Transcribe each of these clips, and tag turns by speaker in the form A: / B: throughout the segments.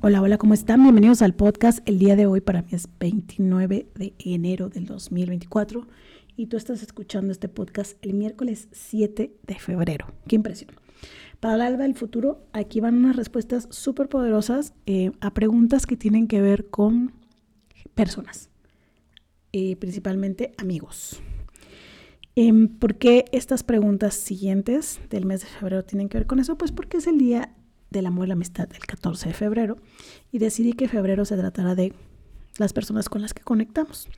A: Hola, hola, ¿cómo están? Bienvenidos al podcast. El día de hoy para mí es 29 de enero del 2024 y tú estás escuchando este podcast el miércoles 7 de febrero. Qué impresión. Para el alba del futuro, aquí van unas respuestas súper poderosas eh, a preguntas que tienen que ver con personas, eh, principalmente amigos. Em, ¿Por qué estas preguntas siguientes del mes de febrero tienen que ver con eso? Pues porque es el día del amor y la amistad el 14 de febrero y decidí que febrero se tratará de las personas con las que conectamos.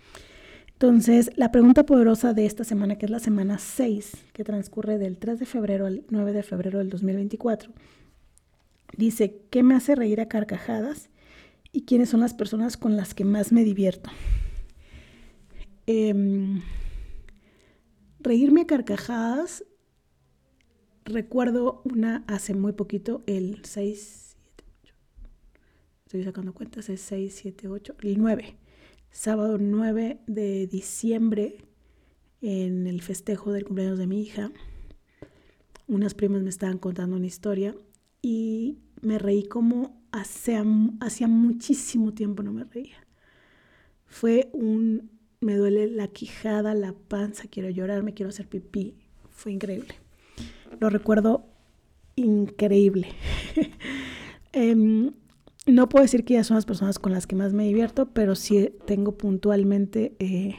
A: Entonces, la pregunta poderosa de esta semana, que es la semana 6, que transcurre del 3 de febrero al 9 de febrero del 2024, dice, ¿qué me hace reír a carcajadas? ¿Y quiénes son las personas con las que más me divierto? Em, reírme a carcajadas Recuerdo una hace muy poquito, el 6, 7, 8. Estoy sacando cuentas, es 6, 7, 8, el 9. Sábado 9 de diciembre, en el festejo del cumpleaños de mi hija. Unas primas me estaban contando una historia y me reí como hacía, muchísimo tiempo no me reía. Fue un, me duele la quijada, la panza, quiero llorar, me quiero hacer pipí. Fue increíble lo recuerdo increíble. Em, no puedo decir que ya son las personas con las que más me divierto, pero sí tengo puntualmente eh,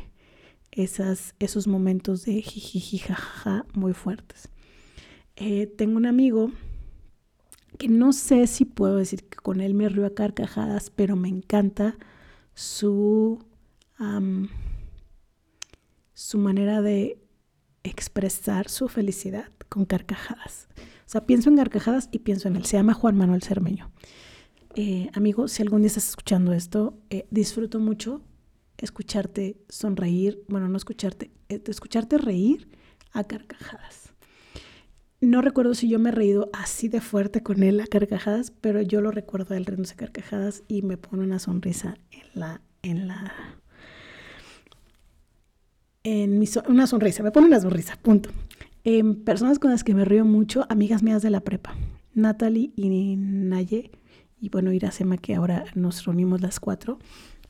A: esas, esos momentos de jiji muy fuertes. Eh, tengo un amigo que no sé si puedo decir que con él me río a carcajadas, pero me encanta su, su manera de expresar su felicidad con carcajadas. O sea, pienso en carcajadas y pienso en él. Se llama Juan Manuel Cermeño. Eh, amigo, si algún día estás escuchando esto, eh, disfruto mucho escucharte sonreír, bueno, no escucharte, eh, escucharte reír a carcajadas. No recuerdo si yo me he reído así de fuerte con él a carcajadas, pero yo lo recuerdo a él riéndose a carcajadas y me pone una sonrisa en la, en la, en mi, una sonrisa, me pone una sonrisa, punto. Em, personas con las que me río mucho, amigas mías de la prepa, Natalie y Naye, y bueno, Iracema, que ahora nos reunimos las cuatro.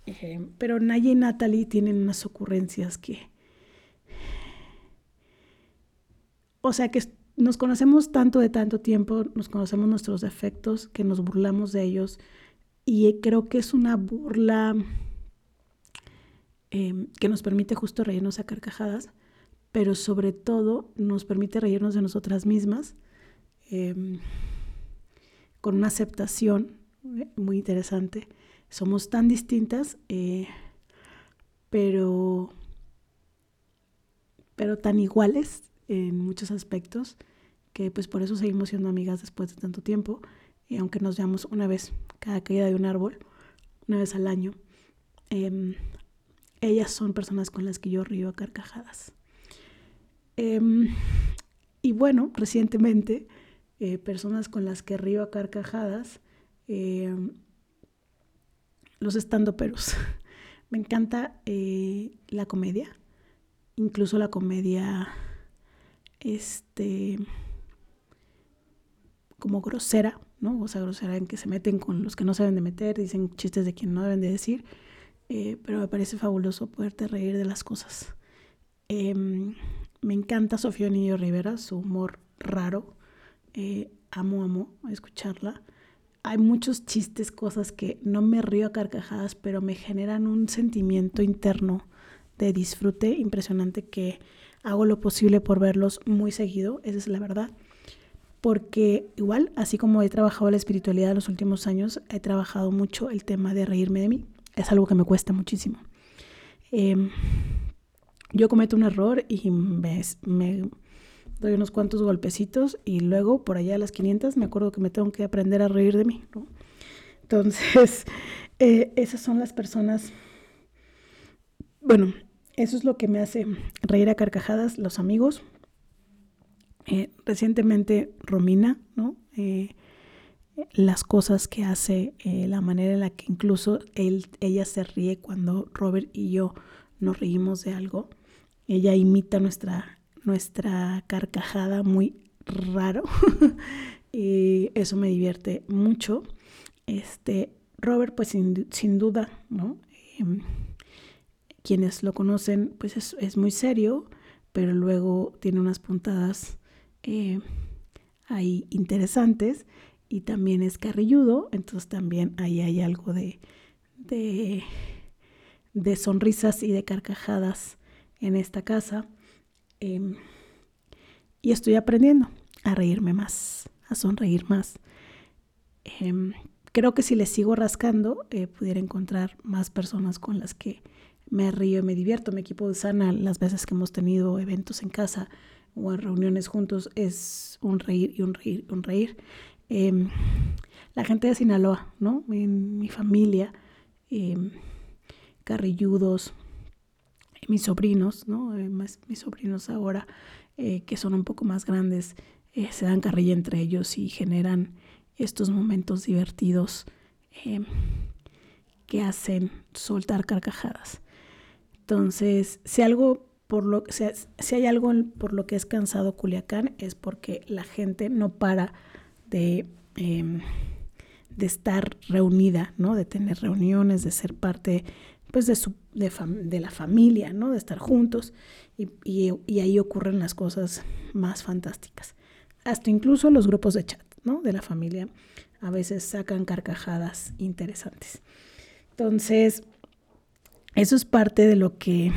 A: Em, pero Naye y Natalie tienen unas ocurrencias que... O sea, que nos conocemos tanto de tanto tiempo, nos conocemos nuestros defectos, que nos burlamos de ellos, y creo que es una burla em, que nos permite justo reírnos a carcajadas pero sobre todo nos permite reírnos de nosotras mismas em, con una aceptación eh, muy interesante. Somos tan distintas, eh, pero, pero tan iguales en muchos aspectos que pues por eso seguimos siendo amigas después de tanto tiempo, y aunque nos veamos una vez cada caída de un árbol, una vez al año. Em, ellas son personas con las que yo río a carcajadas. Em, y bueno, recientemente, eh, personas con las que río a carcajadas, em, los estandoperos. Me encanta eh, la comedia, incluso la comedia, este, como grosera, ¿no? O sea, grosera en que se meten con los que no saben de meter, dicen chistes de quien no deben de decir, eh, pero me parece fabuloso poderte reír de las cosas. Em, me encanta Sofía Niño Rivera, su humor raro. Eh, amo, amo escucharla. Hay muchos chistes, cosas que no me río a carcajadas, pero me generan un sentimiento interno de disfrute impresionante que hago lo posible por verlos muy seguido, esa es la verdad. Porque igual, así como he trabajado la espiritualidad en los últimos años, he trabajado mucho el tema de reírme de mí. Es algo que me cuesta muchísimo. Eh, yo cometo un error y me, me, doy unos cuantos golpecitos y luego por allá a las 500 me acuerdo que me tengo que aprender a reír de mí. Entonces, eh, esas son las personas, bueno, eso es lo que me hace reír a carcajadas, los amigos. Eh, recientemente Romina, ¿no? Eh, las cosas que hace, la manera en la que incluso él, ella se ríe cuando Robert y yo nos reímos de algo. Ella imita nuestra, nuestra carcajada muy raro y eso me divierte mucho. Este, Robert, pues sin, duda, ¿no? Em, quienes lo conocen, pues es, muy serio, pero luego tiene unas puntadas eh, ahí interesantes y también es carrilludo, entonces también ahí hay algo de, de, sonrisas y de carcajadas en esta casa. Em, y estoy aprendiendo a reírme más, a sonreír más. Em, creo que si le sigo rascando, eh, pudiera encontrar más personas con las que me río y me divierto. Mi equipo de Sana, las veces que hemos tenido eventos en casa o en reuniones juntos, es un reír y un reír y un reír. Em, la gente de Sinaloa, ¿no? Mi, mi familia, em, carrilludos, mis sobrinos, ¿no? Eh, mis sobrinos ahora, eh, que son un poco más grandes, se dan carrilla entre ellos y generan estos momentos divertidos em, que hacen soltar carcajadas. Entonces, si algo por lo si hay algo por lo que es cansado Culiacán es porque la gente no para de, em, de estar reunida, ¿no? De tener reuniones, de ser parte pues de, su, de, la familia, ¿no? De estar juntos y, y, ahí ocurren las cosas más fantásticas. Hasta incluso los grupos de chat. ¿no? de la familia a veces sacan carcajadas interesantes. Entonces, eso es parte de lo que,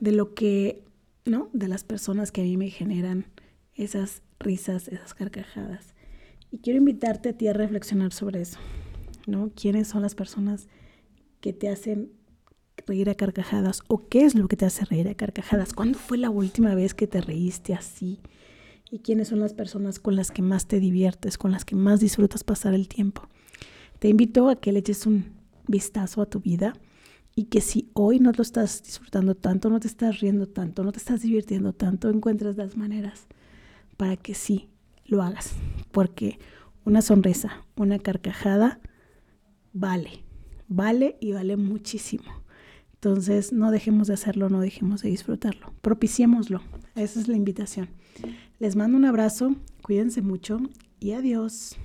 A: de lo que, ¿no? De las personas que a mí me generan esas risas, esas carcajadas. Y quiero invitarte a ti a reflexionar sobre eso, ¿no? ¿Quiénes son las personas que te hacen reír a carcajadas o qué es lo que te hace reír a carcajadas? ¿Cuándo fue la última vez que te reíste así? y quiénes son las personas con las que más te diviertes, con las que más disfrutas pasar el tiempo. Te invito a que le eches un vistazo a tu vida y que si hoy no lo estás disfrutando tanto, no te estás riendo tanto, no te estás divirtiendo tanto, encuentres las maneras para que sí lo hagas. Porque una sonrisa, una carcajada, vale, vale y vale muchísimo. Entonces no dejemos de hacerlo, no dejemos de disfrutarlo, propiciémoslo. Esa es la invitación. Les mando un abrazo, cuídense mucho y adiós.